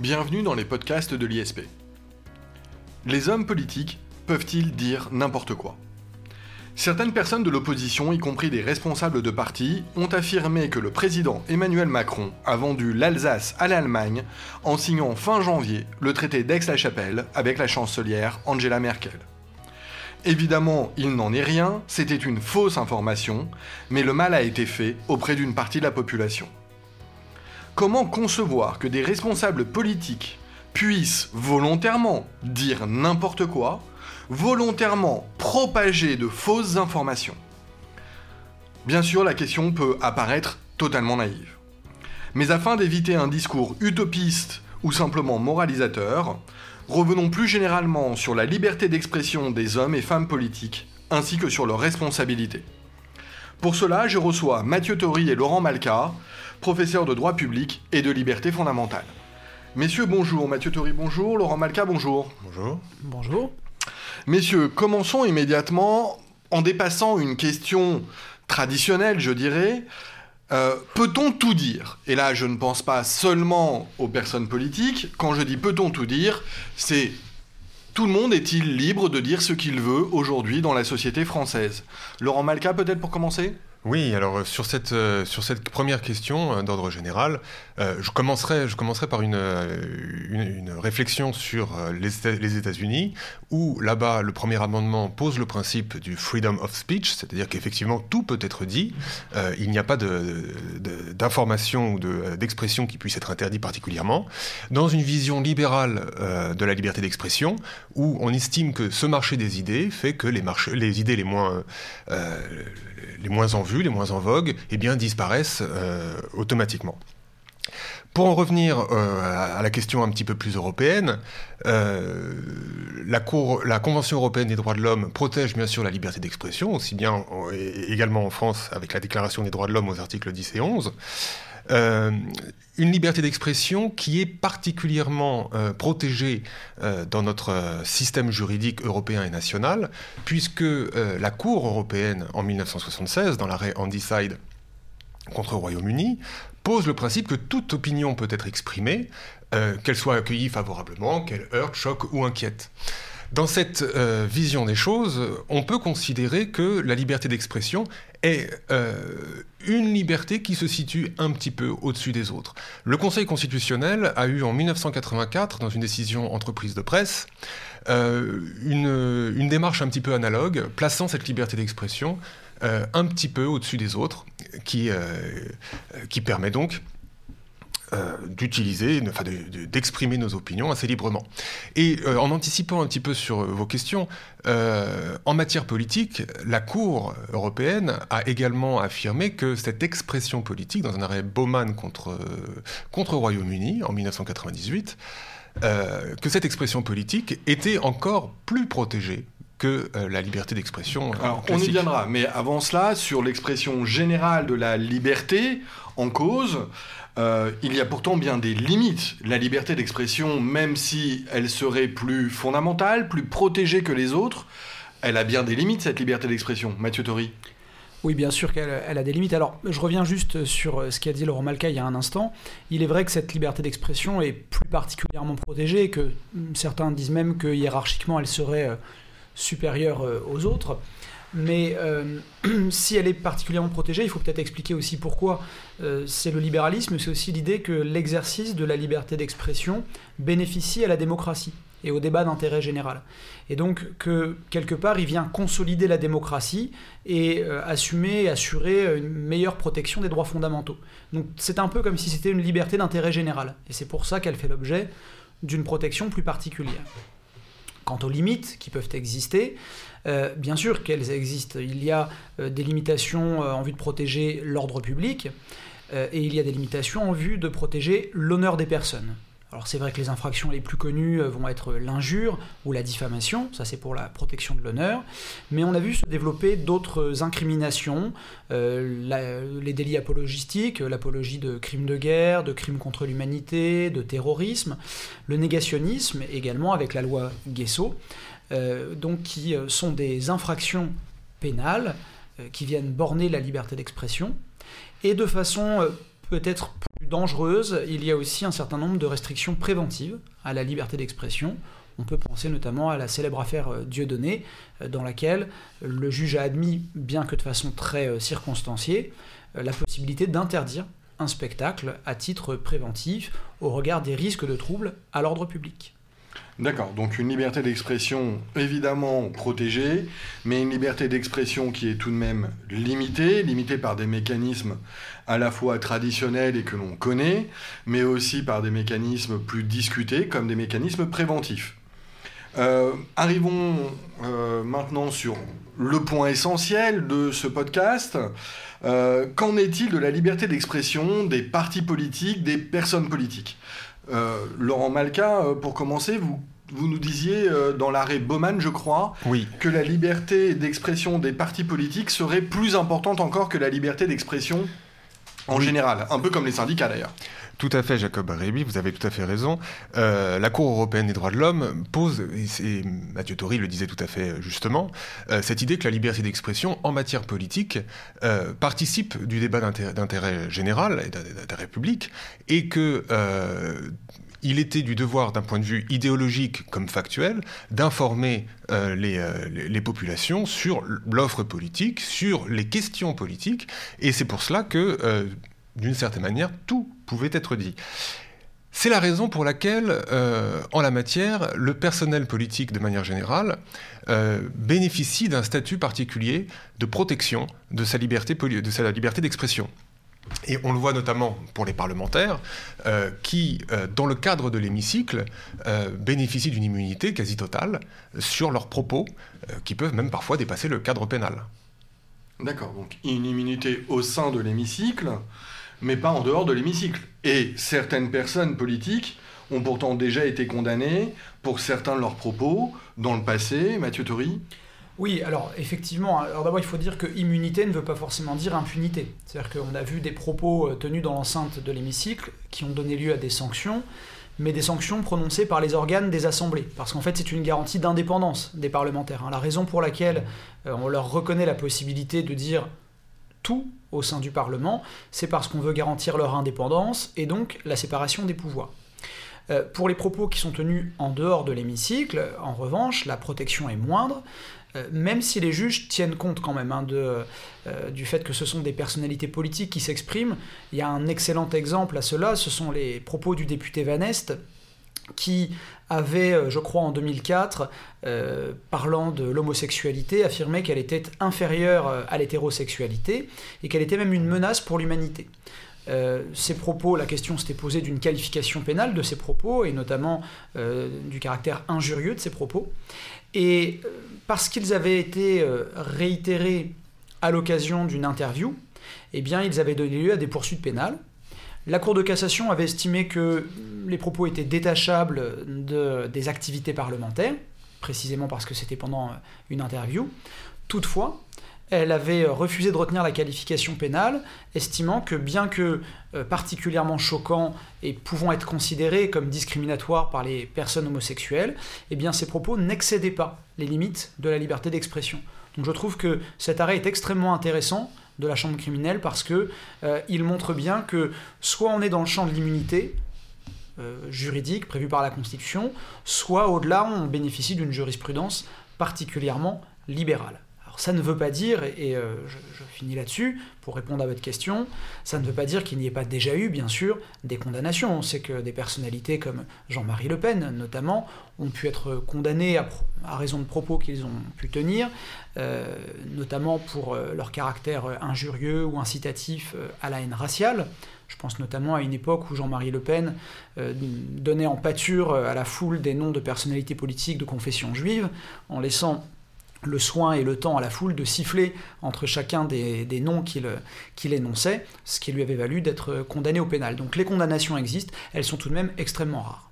Bienvenue dans les podcasts de l'ISP. Les hommes politiques peuvent-ils dire n'importe quoi? Certaines personnes de l'opposition, y compris des responsables de partis, ont affirmé que le président Emmanuel Macron a vendu l'Alsace à l'Allemagne en signant fin janvier le traité d'Aix-la-Chapelle avec la chancelière Angela Merkel. Évidemment, il n'en est rien, c'était une fausse information, mais le mal a été fait auprès d'une partie de la population. Comment concevoir que des responsables politiques puissent volontairement dire n'importe quoi, volontairement propager de fausses informations? Bien sûr, la question peut apparaître totalement naïve. Mais afin d'éviter un discours utopiste ou simplement moralisateur, revenons plus généralement sur la liberté d'expression des hommes et femmes politiques, ainsi que sur leurs responsabilités. Pour cela, je reçois Mathieu Tory et Laurent Malka, professeurs de droit public et de liberté fondamentale. Messieurs, bonjour. Mathieu Tory, bonjour. Laurent Malka, bonjour. Bonjour. Bonjour. Messieurs, commençons immédiatement en dépassant une question traditionnelle, je dirais. Euh, peut-on tout dire? Et là, je ne pense pas seulement aux personnes politiques. Quand je dis peut-on tout dire, c'est tout le monde est-il libre de dire ce qu'il veut aujourd'hui dans la société française? Laurent Malka, peut-être pour commencer? Oui, alors euh, sur cette, euh, sur cette première question euh, d'ordre général, je, commencerai, je commencerai par une, une, réflexion sur les, les États-Unis, où là-bas, le premier amendement pose le principe du freedom of speech, c'est-à-dire qu'effectivement, tout peut être dit. il n'y a pas d'information ou d'expression qui puisse être interdit particulièrement. Dans une vision libérale de la liberté d'expression, où on estime que ce marché des idées fait que les, les idées les moins, les moins en vue, les moins en vogue, eh disparaissent euh, automatiquement. Pour en revenir euh, à la question un petit peu plus européenne, euh, la, la, Convention européenne des droits de l'homme protège bien sûr la liberté d'expression, aussi bien également en France avec la Déclaration des droits de l'homme aux articles 10 et 11. Euh, une liberté d'expression qui est particulièrement euh, protégée euh, dans notre système juridique européen et national, puisque la Cour européenne, en 1976, dans l'arrêt Handicide contre le Royaume-Uni, pose le principe que toute opinion peut être exprimée, qu'elle soit accueillie favorablement, qu'elle heurte, choque ou inquiète. Dans cette vision des choses, on peut considérer que la liberté d'expression est une liberté qui se situe un petit peu au-dessus des autres. Le Conseil constitutionnel a eu en 1984, dans une décision entreprise de presse, euh, une, démarche un petit peu analogue, plaçant cette liberté d'expression euh, un petit peu au-dessus des autres, qui, qui permet donc euh, d'utiliser, enfin d'exprimer nos opinions assez librement. Et euh, en anticipant un petit peu sur vos questions, euh, en matière politique, la Cour européenne a également affirmé que cette expression politique, dans un arrêt Bowman contre, contre Royaume-Uni en 1998, que cette expression politique était encore plus protégée que la liberté d'expression. Alors, on y viendra, mais avant cela, sur l'expression générale de la liberté en cause, euh, il y a pourtant bien des limites. La liberté d'expression, même si elle serait plus fondamentale, plus protégée que les autres, elle a bien des limites, cette liberté d'expression. Mathieu Tori oui, bien sûr qu'elle a des limites. Alors, je reviens juste sur ce qu'a dit Laurent Malka il y a un instant. Il est vrai que cette liberté d'expression est plus particulièrement protégée, que certains disent même que hiérarchiquement elle serait euh, supérieure euh, aux autres. Mais euh, si elle est particulièrement protégée, il faut peut-être expliquer aussi pourquoi. Euh, c'est le libéralisme, c'est aussi l'idée que l'exercice de la liberté d'expression bénéficie à la démocratie et au débat d'intérêt général. Et donc que quelque part, il vient consolider la démocratie et euh, assumer, assurer une meilleure protection des droits fondamentaux. Donc c'est un peu comme si c'était une liberté d'intérêt général. Et c'est pour ça qu'elle fait l'objet d'une protection plus particulière. Quant aux limites qui peuvent exister, euh, bien sûr qu'elles existent. Il y a euh, des limitations euh, en vue de protéger l'ordre public et il y a des limitations en vue de protéger l'honneur des personnes. Alors c'est vrai que les infractions les plus connues vont être l'injure ou la diffamation, ça c'est pour la protection de l'honneur, mais on a vu se développer d'autres incriminations, les délits apologistiques, l'apologie de crimes de guerre, de crimes contre l'humanité, de terrorisme, le négationnisme également avec la loi Guesso. Euh, donc qui euh, sont des infractions pénales euh, qui viennent borner la liberté d'expression, et de façon peut-être plus dangereuses, il y a aussi un certain nombre de restrictions préventives à la liberté d'expression. On peut penser notamment à la célèbre affaire euh, Dieudonné, euh, dans laquelle le juge a admis, bien que de façon très euh, circonstanciée, la possibilité d'interdire un spectacle à titre préventif au regard des risques de troubles à l'ordre public. D'accord, donc une liberté d'expression évidemment protégée, mais une liberté d'expression qui est tout de même limitée, limitée par des mécanismes à la fois traditionnels et que l'on connaît, mais aussi par des mécanismes plus discutés comme des mécanismes préventifs. Euh, arrivons euh, maintenant sur le point essentiel de ce podcast. Euh, qu'en est-il de la liberté d'expression des partis politiques, des personnes politiques? Laurent Malka, pour commencer, vous vous nous disiez euh, dans l'arrêt Bowman, je crois, que la liberté d'expression des partis politiques serait plus importante encore que la liberté d'expression en général, un peu comme les syndicats d'ailleurs. Tout à fait, Jacob Réby, vous avez tout à fait raison. Euh, la Cour européenne des droits de l'homme pose, et, Mathieu Tori le disait tout à fait justement, euh, cette idée que la liberté d'expression en matière politique participe du débat d'intérêt général et d'intérêt public, et que il était du devoir, d'un point de vue idéologique comme factuel, d'informer euh, euh, les, populations sur l'offre politique, sur les questions politiques, et c'est pour cela que, euh, d'une certaine manière, tout pouvait être dit. C'est la raison pour laquelle, en la matière, le personnel politique, de manière générale, bénéficie d'un statut particulier de protection de sa liberté d'expression. Et on le voit notamment pour les parlementaires, euh, qui, euh, dans le cadre de l'hémicycle, euh, bénéficient d'une immunité quasi totale sur leurs propos, qui peuvent même parfois dépasser le cadre pénal. D'accord, donc une immunité au sein de l'hémicycle, mais pas en dehors de l'hémicycle. Et certaines personnes politiques ont pourtant déjà été condamnées pour certains de leurs propos dans le passé, Mathieu Tory oui, alors effectivement, alors d'abord il faut dire que immunité ne veut pas forcément dire impunité. C'est-à-dire qu'on a vu des propos euh, tenus dans l'enceinte de l'hémicycle qui ont donné lieu à des sanctions, mais des sanctions prononcées par les organes des assemblées. Parce qu'en fait c'est une garantie d'indépendance des parlementaires. Hein. La raison pour laquelle euh, on leur reconnaît la possibilité de dire au sein du Parlement, c'est parce qu'on veut garantir leur indépendance et donc la séparation des pouvoirs. Euh, pour les propos qui sont tenus en dehors de l'hémicycle, en revanche, la protection est moindre. Euh, même si les juges tiennent compte quand même hein, euh, du fait que ce sont des personnalités politiques qui s'expriment, il y a un excellent exemple à cela, ce sont les propos du député Van Est, qui avait, euh, je crois en 2004, parlant de l'homosexualité, affirmé qu'elle était inférieure à l'hétérosexualité et qu'elle était même une menace pour l'humanité. ces propos, la question s'était posée d'une qualification pénale de ces propos, et notamment du caractère injurieux de ces propos. Et parce qu'ils avaient été euh, réitérés à l'occasion d'une interview, eh bien, ils avaient donné lieu à des poursuites pénales. La Cour de cassation avait estimé que les propos étaient détachables de, des activités parlementaires, précisément parce que c'était pendant euh, une interview. Toutefois, elle avait refusé de retenir la qualification pénale, estimant que bien que euh, particulièrement choquant et pouvant être considérés comme discriminatoires par les personnes homosexuelles, eh ces propos n'excédaient pas les limites de la liberté d'expression. Donc je trouve que cet arrêt est extrêmement intéressant de la chambre criminelle parce que euh, il montre bien que soit on est dans le champ de l'immunité, juridique prévue par la Constitution, soit au-delà on bénéficie d'une jurisprudence particulièrement libérale ça ne veut pas dire, et euh, je, finis là-dessus pour répondre à votre question, ça ne veut pas dire qu'il n'y ait pas déjà eu, bien sûr, des condamnations. On sait que des personnalités comme Jean-Marie Le Pen, notamment, ont pu être condamnées à, raison de propos qu'ils ont pu tenir, euh, notamment pour euh, leur caractère injurieux ou incitatif à la haine raciale. Je pense notamment à une époque où Jean-Marie Le Pen donnait en pâture à la foule des noms de personnalités politiques de confession juive, en laissant le soin et le temps à la foule de siffler entre chacun des, noms qu'il énonçait, ce qui lui avait valu d'être condamné au pénal. Donc les condamnations existent, elles sont tout de même extrêmement rares.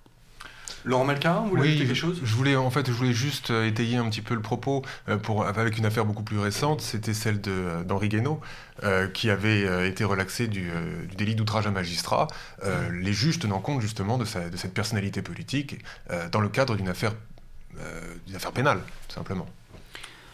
Laurent Malcarin, vous voulez oui, quelque chose? je voulais, En fait, je voulais juste euh, étayer un petit peu le propos euh, pour, avec une affaire beaucoup plus récente, c'était celle d'Henri Guénaud, euh, qui avait été relaxé du, délit d'outrage à magistrat, les juges tenant compte justement de, de cette personnalité politique dans le cadre d'une affaire, d'une affaire pénale, tout simplement.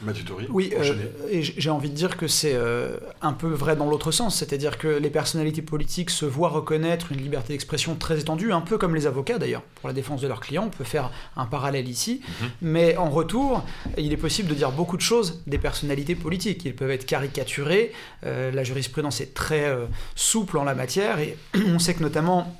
Mathieu Oui, euh, et j'ai envie de dire que c'est euh, un peu vrai dans l'autre sens, c'est-à-dire que les personnalités politiques se voient reconnaître une liberté d'expression très étendue, un peu comme les avocats d'ailleurs, pour la défense de leurs clients, on peut faire un parallèle ici, mais en retour, il est possible de dire beaucoup de choses des personnalités politiques, ils peuvent être caricaturés, euh, la jurisprudence est très souple en la matière, et on sait que notamment...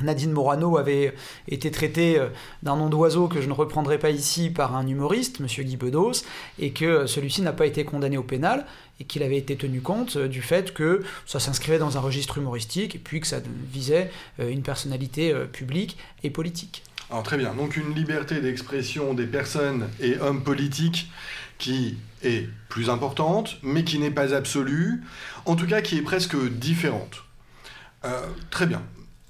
Nadine Morano avait été traitée euh, d'un nom d'oiseau que je ne reprendrai pas ici par un humoriste, Monsieur Guy Bedos, et que celui-ci n'a pas été condamné au pénal et qu'il avait été tenu compte euh, du fait que ça s'inscrivait dans un registre humoristique et puis que ça visait euh, une personnalité euh, publique et politique. Alors très bien, donc une liberté d'expression des personnes et hommes politiques qui est plus importante, mais qui n'est pas absolue, en tout cas qui est presque différente. Euh, très bien.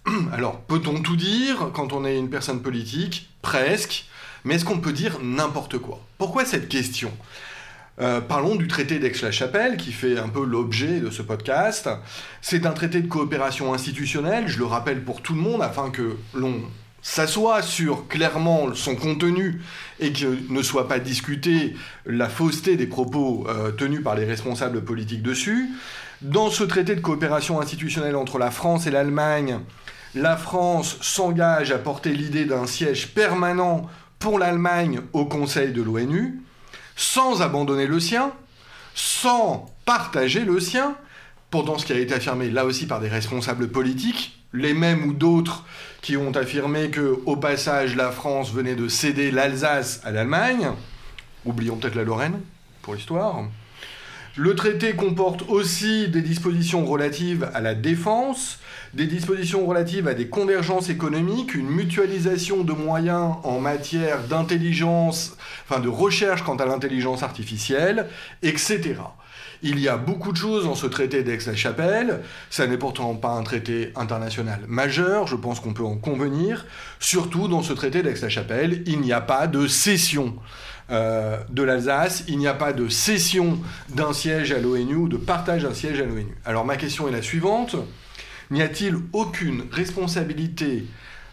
Alors, peut-on tout dire quand on est une personne politique? Presque. Mais est-ce qu'on peut dire n'importe quoi? Pourquoi cette question? Euh, parlons du traité d'Aix-la-Chapelle, qui fait un peu l'objet de ce podcast. C'est un traité de coopération institutionnelle, je le rappelle pour tout le monde, afin que l'on s'assoit sur clairement son contenu et que ne soit pas discuté la fausseté des propos euh, tenus par les responsables politiques dessus. Dans ce traité de coopération institutionnelle entre la France et l'Allemagne, la France s'engage à porter l'idée d'un siège permanent pour l'Allemagne au Conseil de l'ONU, sans abandonner le sien, sans partager le sien, pourtant ce qui a été affirmé là aussi par des responsables politiques, les mêmes ou d'autres qui ont affirmé que au passage la France venait de céder l'Alsace à l'Allemagne, oublions peut-être la Lorraine pour l'histoire. Le traité comporte aussi des dispositions relatives à la défense, des dispositions relatives à des convergences économiques, une mutualisation de moyens en matière d'intelligence, enfin de recherche quant à l'intelligence artificielle, etc. Il y a beaucoup de choses dans ce traité d'Aix-la-Chapelle. Ça n'est pourtant pas un traité international majeur, je pense qu'on peut en convenir. Surtout dans ce traité d'Aix-la-Chapelle, il n'y a pas de cession euh, de l'Alsace, il n'y a pas de cession d'un siège à l'ONU ou de partage d'un siège à l'ONU. Alors ma question est la suivante. N'y a-t-il aucune responsabilité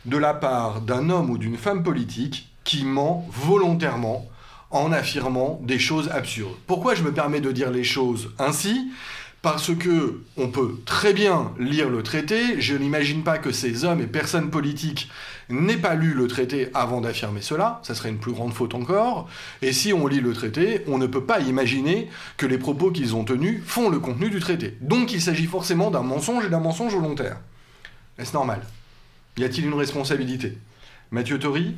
de la part d'un homme ou d'une femme politique qui ment volontairement en affirmant des choses absurdes? Pourquoi je me permets de dire les choses ainsi? Parce que on peut très bien lire le traité. Je n'imagine pas que ces hommes et personnes politiques n'aient pas lu le traité avant d'affirmer cela. Ça serait une plus grande faute encore. Et si on lit le traité, on ne peut pas imaginer que les propos qu'ils ont tenus font le contenu du traité. Donc il s'agit forcément d'un mensonge et d'un mensonge volontaire. Est-ce normal? Y a-t-il une responsabilité? Mathieu Tori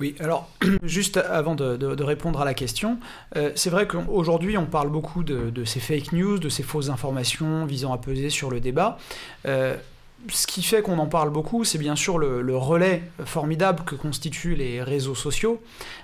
Oui, alors juste avant de, répondre à la question, euh, c'est vrai qu'aujourd'hui on parle beaucoup de, de ces fake news, de ces fausses informations visant à peser sur le débat. Euh, ce qui fait qu'on en parle beaucoup, c'est bien sûr le, relais formidable que constituent les réseaux sociaux,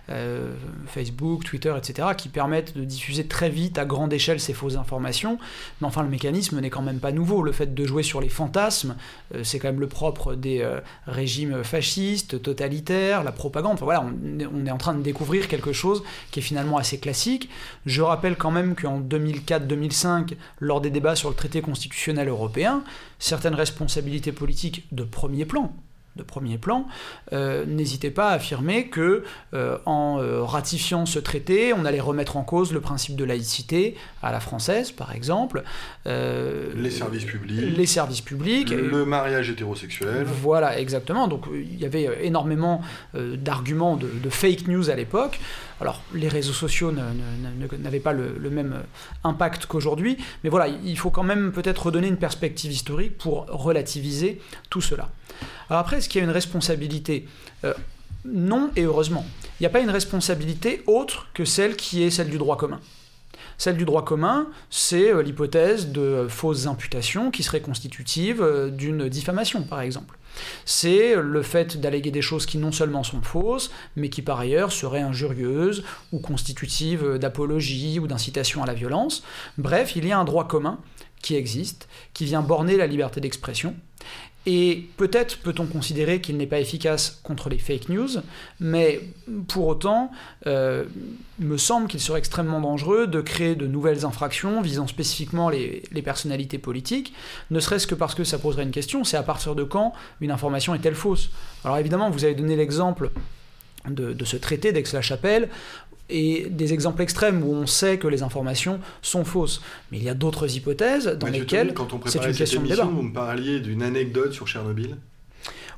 euh, Facebook, Twitter, etc., qui permettent de diffuser très vite, à grande échelle, ces fausses informations. Mais enfin, le mécanisme n'est quand même pas nouveau. Le fait de jouer sur les fantasmes, euh, c'est quand même le propre des euh, régimes fascistes, totalitaires, la propagande. Enfin, voilà, on, on est en train de découvrir quelque chose qui est finalement assez classique. Je rappelle quand même qu'en 2004-2005, lors des débats sur le traité constitutionnel européen, certaines responsabilités politiques de premier plan de premier plan, euh, n'hésitaient pas à affirmer que euh, en euh, ratifiant ce traité, on allait remettre en cause le principe de laïcité à la française, par exemple, Les services publics, les services publics, le mariage hétérosexuel. voilà, exactement. Donc il y avait énormément d'arguments de, de fake news à l'époque. Alors les réseaux sociaux n'avaient pas le, le même impact qu'aujourd'hui, mais voilà, il faut quand même peut-être redonner une perspective historique pour relativiser tout cela. Alors après, est-ce qu'il y a une responsabilité Euh, Non, et heureusement. Il n'y a pas une responsabilité autre que celle qui est celle du droit commun. Celle du droit commun, c'est euh, l'hypothèse de fausses imputations qui seraient constitutives euh, d'une diffamation, par exemple. C'est le fait d'alléguer des choses qui non seulement sont fausses, mais qui par ailleurs seraient injurieuses ou constitutives d'apologie ou d'incitation à la violence. Bref, il y a un droit commun qui existe, qui vient borner la liberté d'expression. Et peut-être peut-on considérer qu'il n'est pas efficace contre les fake news, mais pour autant, euh, il me semble qu'il serait extrêmement dangereux de créer de nouvelles infractions visant spécifiquement les, personnalités politiques, ne serait-ce que parce que ça poserait une question, c'est à partir de quand une information est-elle fausse? Alors évidemment, vous avez donné l'exemple de, de ce traité d'Aix-la-Chapelle, et des exemples extrêmes où on sait que les informations sont fausses. Mais il y a d'autres hypothèses dans lesquelles c'est une question de débat. Vous me parliez d'une anecdote sur Tchernobyl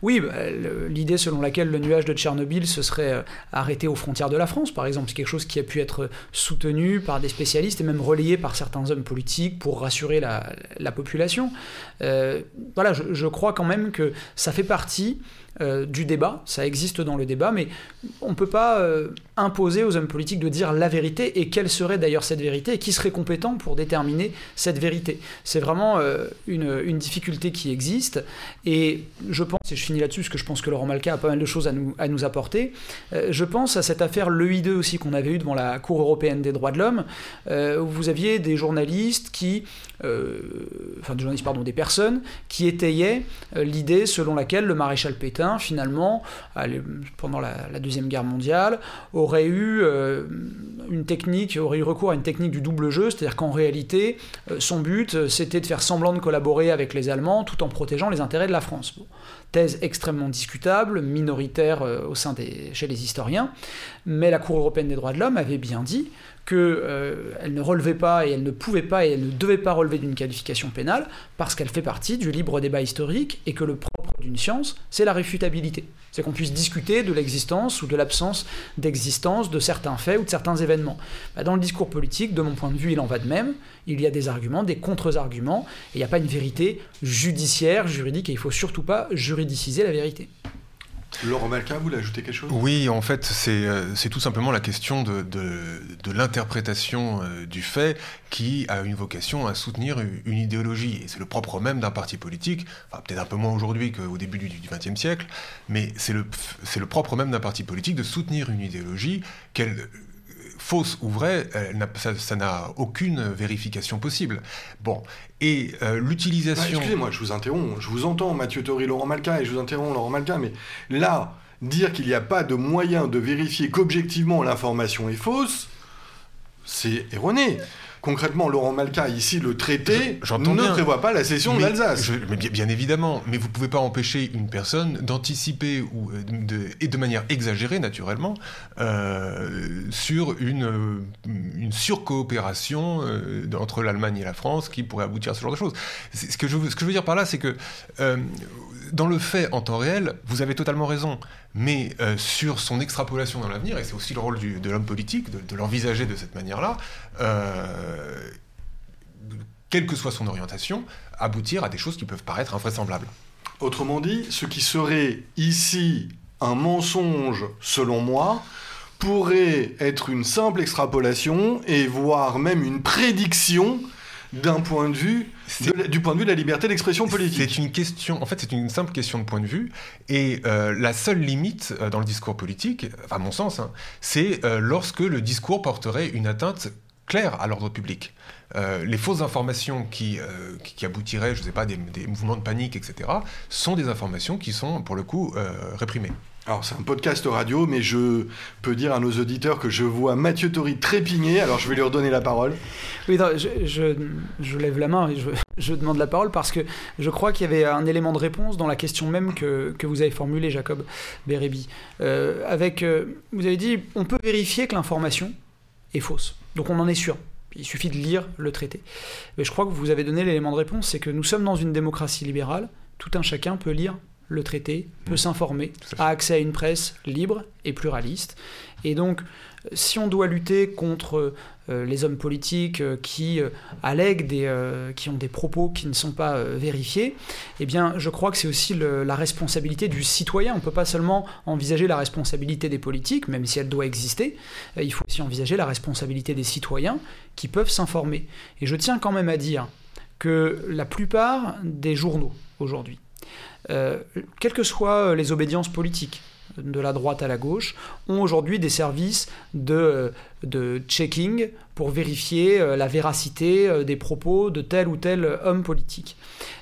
oui, bah, l'idée selon laquelle le nuage de Tchernobyl se serait euh, arrêté aux frontières de la France, par exemple, c'est quelque chose qui a pu être soutenu par des spécialistes et même relayé par certains hommes politiques pour rassurer la, population. Euh, voilà, je, crois quand même que ça fait partie euh, du débat, ça existe dans le débat, mais on ne peut pas euh, imposer aux hommes politiques de dire la vérité, et quelle serait d'ailleurs cette vérité, et qui serait compétent pour déterminer cette vérité. C'est vraiment euh, une, difficulté qui existe, et je pense, et je finis là-dessus, parce que je pense que Laurent Malka a pas mal de choses à nous, à nous apporter, je pense à cette affaire l'EI2 aussi qu'on avait eue devant la Cour européenne des droits de l'homme, où vous aviez des journalistes qui, enfin des journalistes, pardon, des personnes qui étayaient l'idée selon laquelle le maréchal Pétain finalement, pendant la, Deuxième Guerre mondiale, aurait eu euh, une technique, aurait eu recours à une technique du double jeu, c'est-à-dire qu'en réalité, euh, son but, euh, c'était de faire semblant de collaborer avec les Allemands tout en protégeant les intérêts de la France. Thèse extrêmement discutable, minoritaire au sein des, chez les historiens, mais la Cour européenne des droits de l'homme avait bien dit qu'elle ne relevait pas et elle ne pouvait pas et elle ne devait pas relever d'une qualification pénale parce qu'elle fait partie du libre débat historique et que le d'une science, c'est la réfutabilité. C'est qu'on puisse discuter de l'existence ou de l'absence d'existence de certains faits ou de certains événements. Bah, dans le discours politique, de mon point de vue, il en va de même. Il y a des arguments, des contre-arguments, et il n'y a pas une vérité judiciaire, juridique, et il ne faut surtout pas juridiciser la vérité. Laurent Malka, vous voulez ajouter quelque chose? Oui, en fait, c'est euh, tout simplement la question de, de, l'interprétation euh, du fait qui a une vocation à soutenir une idéologie. Et c'est le propre même d'un parti politique, enfin, peut-être un peu moins aujourd'hui qu'au début du XXe siècle, mais c'est le, le propre même d'un parti politique de soutenir une idéologie qu'elle fausse ou vraie, ça n'a aucune vérification possible. Bon, et euh, l'utilisation... Excusez-moi, je vous interromps, je vous entends Mathieu Tori, Laurent Malka, et je vous interromps Laurent Malka, mais là, dire qu'il n'y a pas de moyen de vérifier qu'objectivement l'information est fausse, c'est erroné. Concrètement, Laurent Malka, ici, le traité ne prévoit pas la cession de l'Alsace. Bien, évidemment, mais vous ne pouvez pas empêcher une personne d'anticiper, ou euh, de, et de manière exagérée, naturellement, euh, sur une, euh, une surcoopération entre l'Allemagne et la France qui pourrait aboutir à ce genre de choses. Ce que, je, ce que je veux dire par là, c'est que dans le fait, en temps réel, vous avez totalement raison, mais euh, sur son extrapolation dans l'avenir, et c'est aussi le rôle de l'homme politique, de, l'envisager de cette manière-là, euh, quelle que soit son orientation, aboutir à des choses qui peuvent paraître invraisemblables. Autrement dit, ce qui serait ici un mensonge, selon moi, pourrait être une simple extrapolation et voire même une prédiction d'un point de vue du point de vue de la liberté d'expression politique. C'est une question, en fait, c'est une simple question de point de vue, et euh, la seule limite euh, dans le discours politique, à mon sens, hein, c'est euh, lorsque le discours porterait une atteinte claire à l'ordre public. les fausses informations qui, aboutiraient, je ne sais pas, des, mouvements de panique, etc., sont des informations qui sont, pour le coup, réprimées. Alors c'est un podcast radio, mais je peux dire à nos auditeurs que je vois Mathieu Tori trépigner, alors je vais lui redonner la parole. Oui, je, lève la main et je, je, demande la parole parce que je crois qu'il y avait un élément de réponse dans la question même que, que vous avez formulée, Jacob Bérébi. Euh, avec, euh, vous avez dit, on peut vérifier que l'information est fausse. Donc on en est sûr. Il suffit de lire le traité. Mais je crois que vous avez donné l'élément de réponse, c'est que nous sommes dans une démocratie libérale. Tout un chacun peut lire le traité, peut mmh. s'informer, a accès à une presse libre et pluraliste. Et donc, si on doit lutter contre euh, les hommes politiques euh, qui euh, allèguent des, qui ont des propos qui ne sont pas vérifiés, eh bien, je crois que c'est aussi la responsabilité du citoyen. On ne peut pas seulement envisager la responsabilité des politiques, même si elle doit exister. il faut aussi envisager la responsabilité des citoyens qui peuvent s'informer. Et je tiens quand même à dire que la plupart des journaux aujourd'hui, quelles que soient les obédiences politiques, de la droite à la gauche, ont aujourd'hui des services de, de, checking pour vérifier euh, la véracité euh, des propos de tel ou tel homme politique.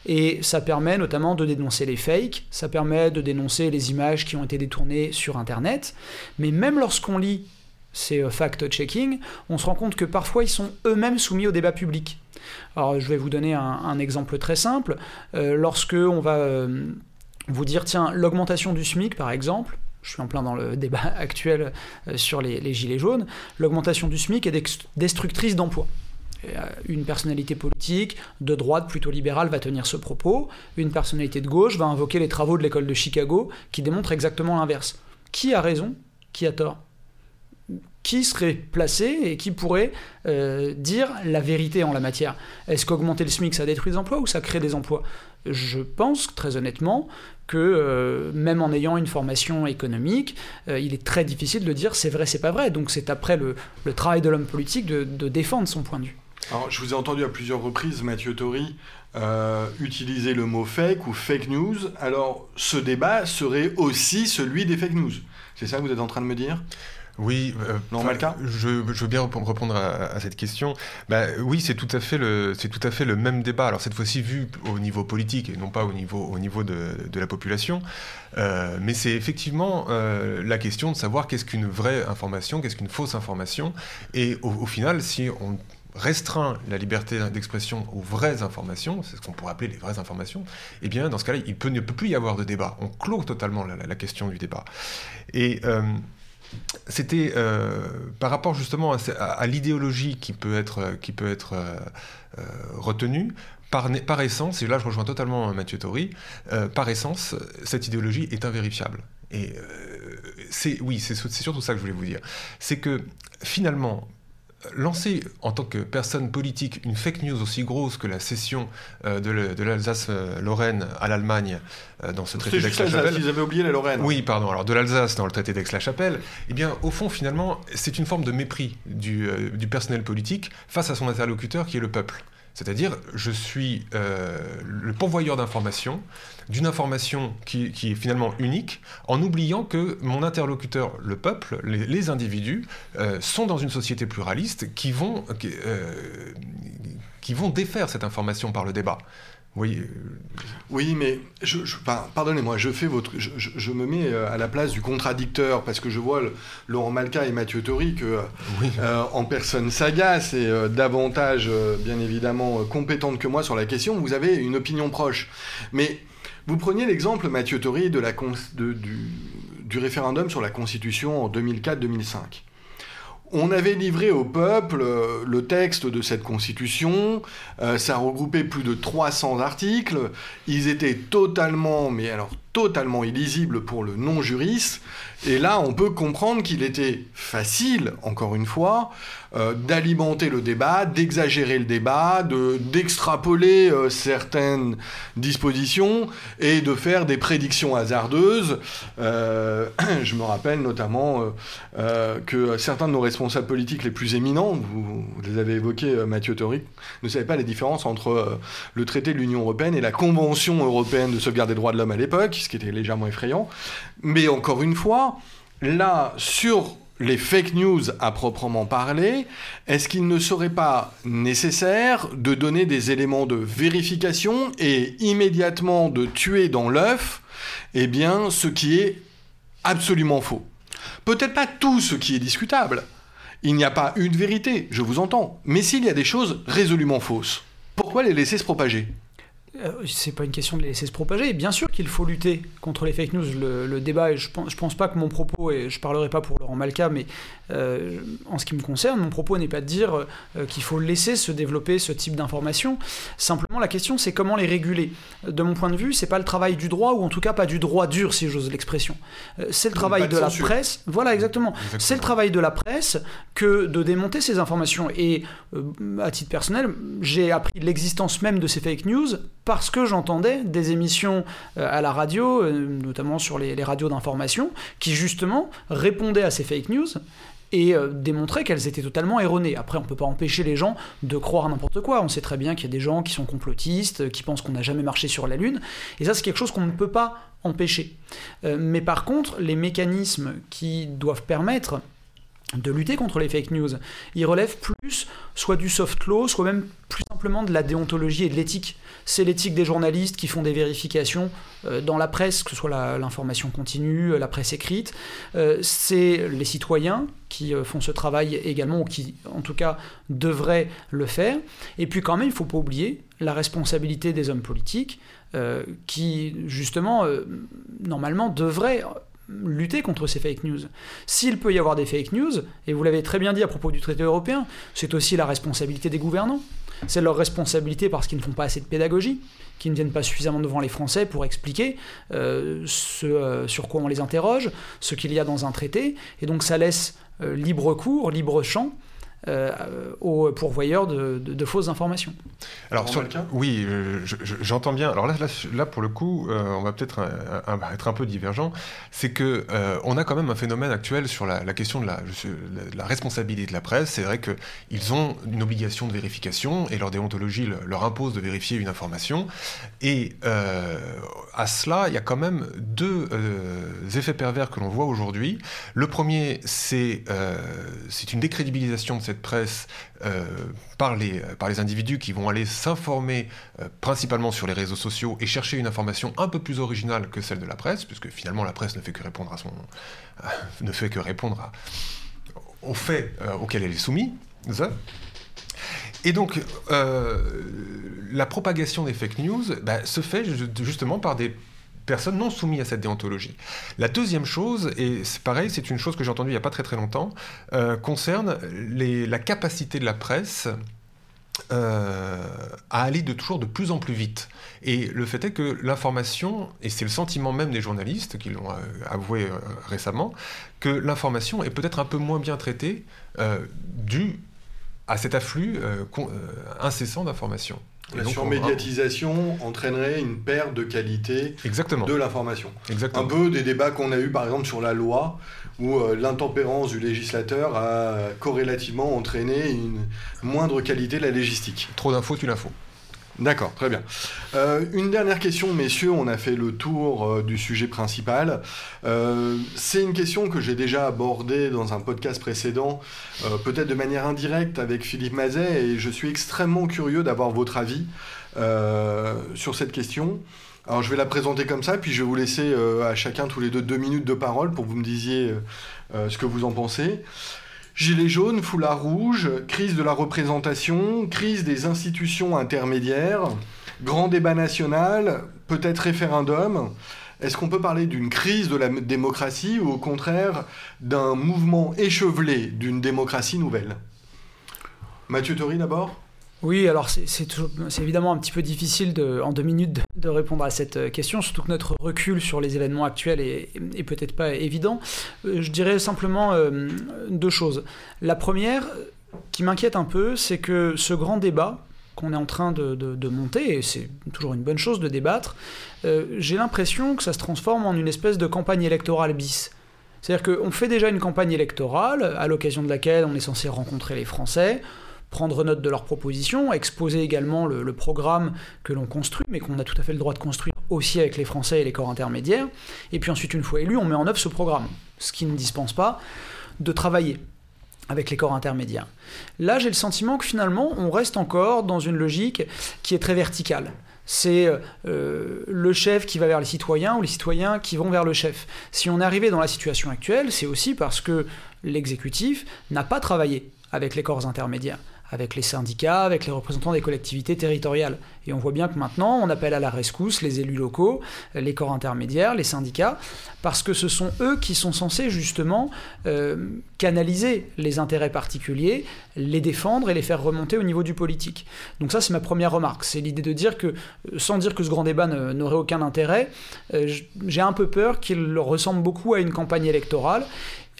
Et ça permet notamment de dénoncer les fakes, ça permet de dénoncer les images qui ont été détournées sur Internet, mais même lorsqu'on lit ces fact-checking, on se rend compte que parfois ils sont eux-mêmes soumis au débat public. Alors je vais vous donner un, exemple très simple. Euh, lorsque on va euh, vous dire, tiens, l'augmentation du SMIC par exemple, je suis en plein dans le débat actuel sur les, les gilets jaunes, l'augmentation du SMIC est destructrice d'emplois. Une personnalité politique de droite plutôt libérale va tenir ce propos, une personnalité de gauche va invoquer les travaux de l'école de Chicago qui démontrent exactement l'inverse. Qui a raison? Qui a tort? Qui serait placé et qui pourrait euh, dire la vérité en la matière. Est-ce qu'augmenter le SMIC, ça détruit des emplois ou ça crée des emplois? Je pense très honnêtement que euh, même en ayant une formation économique, euh, il est très difficile de dire c'est vrai, c'est pas vrai. Donc c'est après le, travail de l'homme politique de, défendre son point de vue. Alors, je vous ai entendu à plusieurs reprises, Mathieu Tori, utiliser le mot fake ou fake news. Alors, ce débat serait aussi celui des fake news. C'est ça que vous êtes en train de me dire? Oui, euh, je, veux bien répondre à, cette question. Bah, oui, c'est tout à fait le, c'est tout à fait le même débat. Alors cette fois-ci vu au niveau politique et non pas au niveau, au niveau de, la population, euh, mais c'est effectivement euh, la question de savoir qu'est-ce qu'une vraie information, qu'est-ce qu'une fausse information, et au, final, si on restreint la liberté d'expression aux vraies informations, c'est ce qu'on pourrait appeler les vraies informations, eh bien, dans ce cas-là, il ne peut plus y avoir de débat. On clôt totalement la, question du débat. Et c'était euh, par rapport justement à, l'idéologie qui peut être, euh, euh, retenue. Par, essence, et là je rejoins totalement Mathieu Tori, par essence, cette idéologie est invérifiable. Et c'est oui, c'est surtout ça que je voulais vous dire. C'est que finalement, lancer en tant que personne politique une fake news aussi grosse que la cession euh, de l'Alsace-Lorraine à l'Allemagne euh, dans ce traité d'Aix-la-Chapelle. Ils avaient oublié la Lorraine. Oui, pardon. Alors de l'Alsace dans le traité d'Aix-la-Chapelle, eh bien, au fond, finalement, c'est une forme de mépris du, euh, du personnel politique face à son interlocuteur qui est le peuple. C'est-à-dire, je suis le pourvoyeur d'informations, d'une information qui, est finalement unique, en oubliant que mon interlocuteur, le peuple, les, individus, euh, sont dans une société pluraliste euh, qui vont défaire cette information par le débat. Oui, oui mais je, pardonnez-moi, je, fais votre, je, me mets euh, à la place du contradicteur parce que je vois Laurent Malka et Mathieu Tori que, euh, en personne sagace et euh, davantage, bien évidemment, compétente que moi sur la question, vous avez une opinion proche. Mais vous preniez l'exemple, Mathieu Tori, de la, de, du, du référendum sur la Constitution en 2004-2005. On avait livré au peuple euh, le texte de cette constitution, euh, ça regroupait plus de 300 articles, ils étaient totalement, mais alors totalement illisibles pour le non-juriste, et là on peut comprendre qu'il était facile, encore une fois, euh, d'alimenter le débat, d'exagérer le débat, de, d'extrapoler euh, certaines dispositions et de faire des prédictions hasardeuses. Euh, je me rappelle notamment que certains de nos responsables politiques les plus éminents, vous, les avez évoqués, Mathieu Toric, ne savaient pas les différences entre le traité de l'Union européenne et la Convention européenne de sauvegarde des droits de l'homme à l'époque, ce qui était légèrement effrayant. Mais encore une fois, là, sur les fake news à proprement parler, est-ce qu'il ne serait pas nécessaire de donner des éléments de vérification et immédiatement de tuer dans l'œuf, eh bien, ce qui est absolument faux? Peut-être pas tout ce qui est discutable. Il n'y a pas une vérité, je vous entends. Mais s'il y a des choses résolument fausses, pourquoi les laisser se propager? C'est pas une question de les laisser se propager. Bien sûr qu'il faut lutter contre les fake news. Le, débat, et je pense, je pense pas que mon propos, et je parlerai pas pour Laurent Malka, mais euh, en ce qui me concerne, mon propos n'est pas de dire euh, qu'il faut laisser se développer ce type d'informations. Simplement, la question, c'est comment les réguler. De mon point de vue, c'est pas le travail du droit, ou en tout cas pas du droit dur, si j'ose l'expression. c'est le travail de, la presse. Voilà, exactement. C'est le travail de la presse que de démonter ces informations. Et à titre personnel, j'ai appris l'existence même de ces fake news parce que j'entendais des émissions euh, à la radio, euh, notamment sur les, radios d'information, qui justement répondaient à ces fake news et euh, démontraient qu'elles étaient totalement erronées. Après, on ne peut pas empêcher les gens de croire n'importe quoi. On sait très bien qu'il y a des gens qui sont complotistes, qui pensent qu'on n'a jamais marché sur la Lune, et ça c'est quelque chose qu'on ne peut pas empêcher. mais par contre, les mécanismes qui doivent permettre de lutter contre les fake news. Ils relèvent plus soit du soft law, soit même plus simplement de la déontologie et de l'éthique. C'est l'éthique des journalistes qui font des vérifications euh, dans la presse, que ce soit l'information continue, la presse écrite. Euh, c'est les citoyens qui euh, font ce travail également, ou qui en tout cas devraient le faire. Et puis quand même, il ne faut pas oublier la responsabilité des hommes politiques, qui justement, normalement, devraient lutter contre ces fake news. S'il peut y avoir des fake news, et vous l'avez très bien dit à propos du traité européen, c'est aussi la responsabilité des gouvernants. C'est leur responsabilité parce qu'ils ne font pas assez de pédagogie, qu'ils ne viennent pas suffisamment devant les Français pour expliquer euh, ce euh, sur quoi on les interroge, ce qu'il y a dans un traité, et donc ça laisse euh, libre cours, libre champ aux pourvoyeurs de, fausses informations. Alors, sur, oui, j'entends bien. Alors là, là, pour le coup, euh, on va peut-être être un peu divergent. C'est que euh, on a quand même un phénomène actuel sur la, question de la, la, responsabilité de la presse. C'est vrai qu'ils ont une obligation de vérification et leur déontologie leur impose de vérifier une information. Et à cela, il y a quand même deux effets pervers que l'on voit aujourd'hui. Le premier, c'est c'est une décrédibilisation de cette presse euh, par, les, par les individus qui vont aller s'informer euh, principalement sur les réseaux sociaux et chercher une information un peu plus originale que celle de la presse, puisque finalement la presse ne fait que répondre à son, euh, ne fait que répondre à, aux faits auxquels elle est soumise. Et donc, la propagation des fake news bah, se fait justement par des personnes non soumises à cette déontologie. La deuxième chose, et c'est pareil, c'est une chose que j'ai entendue il n'y a pas très très longtemps, euh, concerne la capacité de la presse euh, à aller de toujours de plus en plus vite. Et le fait est que l'information, et c'est le sentiment même des journalistes qui l'ont euh, avoué récemment, que l'information est peut-être un peu moins bien traitée dû à cet afflux incessant d'informations. La surmédiatisation entraînerait une perte de qualité de l'information. Un peu des débats qu'on a eu par exemple sur la loi, où euh, l'intempérance du législateur a corrélativement entraîné une moindre qualité de la légistique. Trop d'infos, tu l'info. D'accord, très bien. Euh, une dernière question, messieurs, on a fait le tour euh, du sujet principal. Euh, c'est une question que j'ai déjà abordée dans un podcast précédent, peut-être de manière indirecte avec Philippe Mazet, et je suis extrêmement curieux d'avoir votre avis sur cette question. Alors je vais la présenter comme ça, puis je vais vous laisser à chacun tous les deux deux minutes de parole pour que vous me disiez ce que vous en pensez. Gilets jaunes, foulard rouge, crise de la représentation, crise des institutions intermédiaires, grand débat national, peut-être référendum. Est-ce qu'on peut parler d'une crise de la démocratie ou au contraire d'un mouvement échevelé d'une démocratie nouvelle? Mathieu Tori d'abord oui, alors c'est évidemment un petit peu difficile de, en deux minutes de, répondre à cette euh, question, surtout que notre recul sur les événements actuels est, peut-être pas évident. Euh, je dirais simplement euh, deux choses. La première, qui m'inquiète un peu, c'est que ce grand débat qu'on est en train de, monter, et c'est toujours une bonne chose de débattre, j'ai l'impression que ça se transforme en une espèce de campagne électorale bis. C'est-à-dire qu'on fait déjà une campagne électorale à l'occasion de laquelle on est censé rencontrer les Français, prendre note de leurs propositions, exposer également le, programme que l'on construit, mais qu'on a tout à fait le droit de construire aussi avec les Français et les corps intermédiaires. Et puis ensuite, une fois élu, on met en œuvre ce programme, ce qui ne dispense pas de travailler avec les corps intermédiaires. Là, j'ai le sentiment que finalement, on reste encore dans une logique qui est très verticale. C'est euh, le chef qui va vers les citoyens ou les citoyens qui vont vers le chef. Si on est arrivé dans la situation actuelle, c'est aussi parce que l'exécutif n'a pas travaillé avec les corps intermédiaires avec les syndicats, avec les représentants des collectivités territoriales. Et on voit bien que maintenant, on appelle à la rescousse les élus locaux, les corps intermédiaires, les syndicats, parce que ce sont eux qui sont censés justement euh, canaliser les intérêts particuliers, les défendre et les faire remonter au niveau du politique. Donc ça, c'est ma première remarque. C'est l'idée de dire que, sans dire que ce grand débat n'aurait aucun intérêt, euh, j'ai un peu peur qu'il ressemble beaucoup à une campagne électorale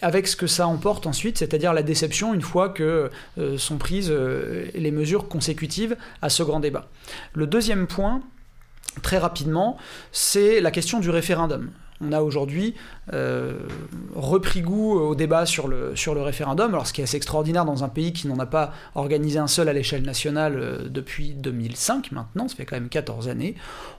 avec ce que ça emporte ensuite, c'est-à-dire la déception une fois que euh, sont prises euh, les mesures consécutives à ce grand débat. Le deuxième point, très rapidement, c'est la question du référendum. On a aujourd'hui euh, repris goût au débat sur le, sur le référendum, alors ce qui est assez extraordinaire dans un pays qui n'en a pas organisé un seul à l'échelle nationale euh, depuis 2005 maintenant, ça fait quand même 14 années.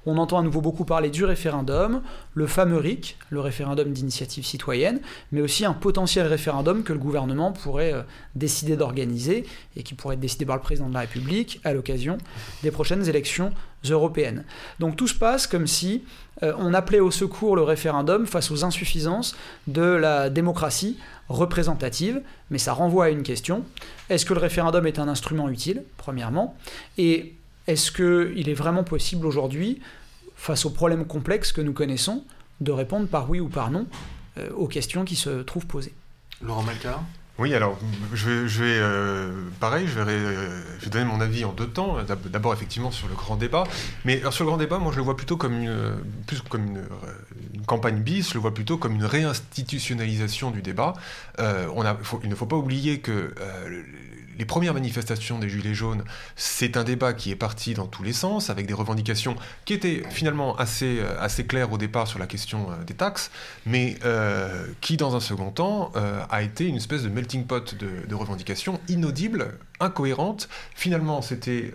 On entend à nouveau beaucoup parler du référendum, le fameux RIC, le référendum d'initiative citoyenne, mais aussi un potentiel référendum que le gouvernement pourrait euh, décider d'organiser et qui pourrait être décidé par le président de la République à l'occasion des prochaines élections européennes. Donc tout se passe comme si on appelait au secours le référendum face aux insuffisances de la démocratie représentative, mais ça renvoie à une question. Est-ce que le référendum est un instrument utile, premièrement? Et est-ce qu'il est vraiment possible aujourd'hui, face aux problèmes complexes que nous connaissons, de répondre par oui ou par non aux questions qui se trouvent posées? Laurent Malka? Oui, alors je vais, je vais euh, pareil, je vais, je vais, donner mon avis en deux temps. D'abord effectivement sur le grand débat, mais sur le grand débat, moi je le vois plutôt comme une, plus comme une, une campagne bis, je le vois plutôt comme une réinstitutionnalisation du débat. Euh, on a, il ne faut pas oublier que euh, les premières manifestations des Gilets jaunes, c'est un débat qui est parti dans tous les sens, avec des revendications qui étaient finalement assez, euh, assez claires au départ sur la question euh, des taxes, mais euh, qui, dans un second temps, a été une espèce de melting pot de, revendications inaudibles, incohérentes. Finalement, c'était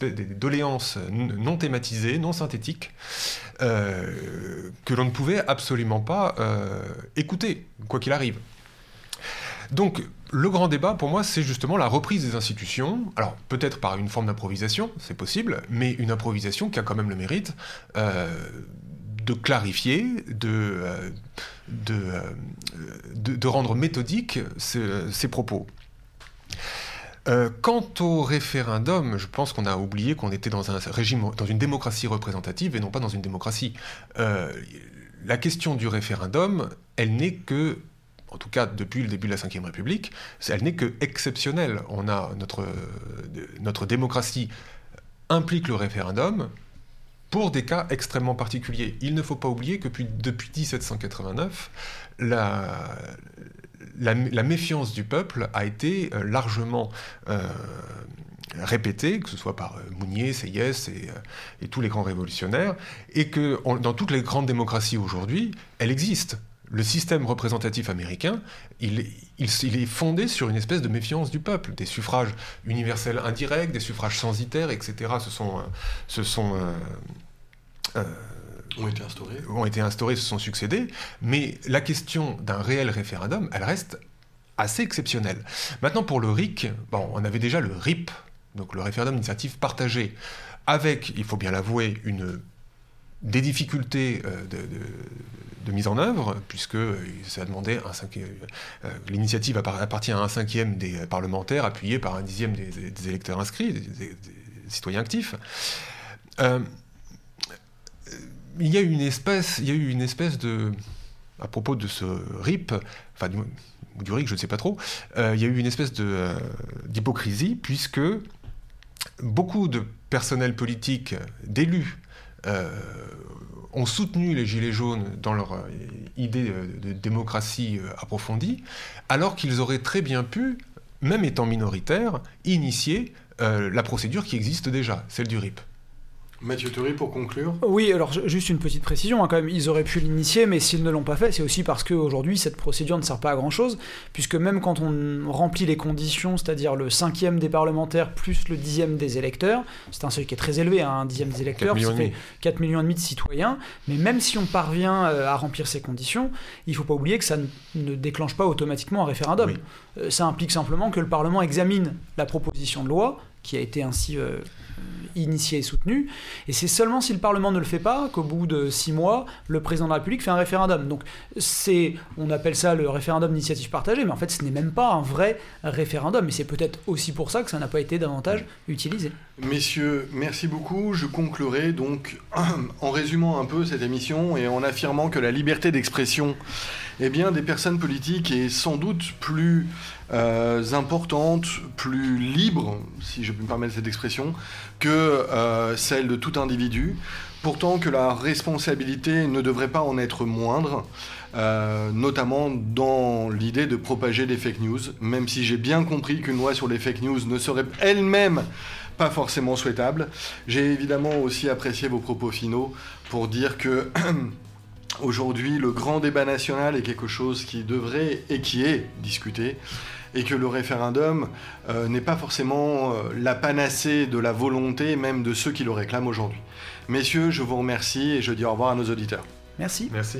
des, doléances non thématisées, non synthétiques, que l'on ne pouvait absolument pas écouter, quoi qu'il arrive. Donc, le grand débat, pour moi, c'est justement la reprise des institutions. Alors, peut-être par une forme d'improvisation, c'est possible, mais une improvisation qui a quand même le mérite euh, de clarifier, de, euh, euh, rendre méthodique ces, propos. quant au référendum, je pense qu'on a oublié qu'on était dans un régime, dans une démocratie représentative et non pas dans une démocratie. la question du référendum, elle n'est que en tout cas depuis le début de la Ve République, elle n'est que exceptionnelle. On a notre, notre démocratie implique le référendum pour des cas extrêmement particuliers. Il ne faut pas oublier que depuis, 1789, la, la, méfiance du peuple a été euh, largement euh, répétée, que ce soit par euh, Mounier, Seyès et, et, tous les grands révolutionnaires, et que dans toutes les grandes démocraties aujourd'hui, elle existe le système représentatif américain, il, est fondé sur une espèce de méfiance du peuple, des suffrages universels indirects, des suffrages censitaires, etc. Ce sont, euh, ce sont euh, euh, ont été instaurés. Ont été instaurés, se sont succédés. Mais la question d'un réel référendum, elle reste assez exceptionnelle. Maintenant, pour le RIC, bon, on avait déjà le RIP, donc le référendum d'initiative partagée, avec, il faut bien l'avouer, une des difficultés de, de mise en œuvre, puisque ça a demandé un cinquième. Euh, l'initiative appartient à un cinquième des parlementaires, appuyé par un dixième des, électeurs inscrits, des, citoyens actifs. Euh, il y a eu une espèce, il y a eu une espèce de, à propos de ce RIP, enfin du, du RIC, je ne sais pas trop, euh, il y a eu une espèce de, d'hypocrisie puisque beaucoup de personnel politique, d'élus, ont soutenu les Gilets jaunes dans leur euh, idée de démocratie euh, approfondie, alors qu'ils auraient très bien pu, même étant minoritaires, initier euh, la procédure qui existe déjà, celle du RIP. Mathieu Thury, pour conclure Oui, alors juste une petite précision, hein, quand même, ils auraient pu l'initier, mais s'ils ne l'ont pas fait, c'est aussi parce qu'aujourd'hui, cette procédure ne sert pas à grand-chose, puisque même quand on remplit les conditions, c'est-à-dire le cinquième des parlementaires plus le dixième des électeurs, c'est un seuil qui est très élevé, hein, un dixième des électeurs, ça fait 4 millions et demi de citoyens, mais même si on parvient euh, à remplir ces conditions, il ne faut pas oublier que ça ne déclenche pas automatiquement un référendum. Euh, ça implique simplement que le Parlement examine la proposition de loi, qui a été ainsi... Euh, initié et soutenu. Et c'est seulement si le Parlement ne le fait pas qu'au bout de six mois, le président de la République fait un référendum. Donc c'est, on appelle ça le référendum d'initiative partagée, mais en fait ce n'est même pas un vrai référendum. Et c'est peut-être aussi pour ça que ça n'a pas été davantage utilisé. Messieurs, merci beaucoup. Je conclurai donc en résumant un peu cette émission et en affirmant que la liberté d'expression eh bien, des personnes politiques est sans doute plus euh, importante, plus libre, si je peux me permettre cette expression, que euh, celle de tout individu. Pourtant que la responsabilité ne devrait pas en être moindre, euh, notamment dans l'idée de propager des fake news, même si j'ai bien compris qu'une loi sur les fake news ne serait elle-même pas forcément souhaitable. J'ai évidemment aussi apprécié vos propos finaux pour dire que Aujourd'hui, le grand débat national est quelque chose qui devrait et qui est discuté, et que le référendum euh, n'est pas forcément euh, la panacée de la volonté même de ceux qui le réclament aujourd'hui. Messieurs, je vous remercie et je dis au revoir à nos auditeurs. Merci. Merci.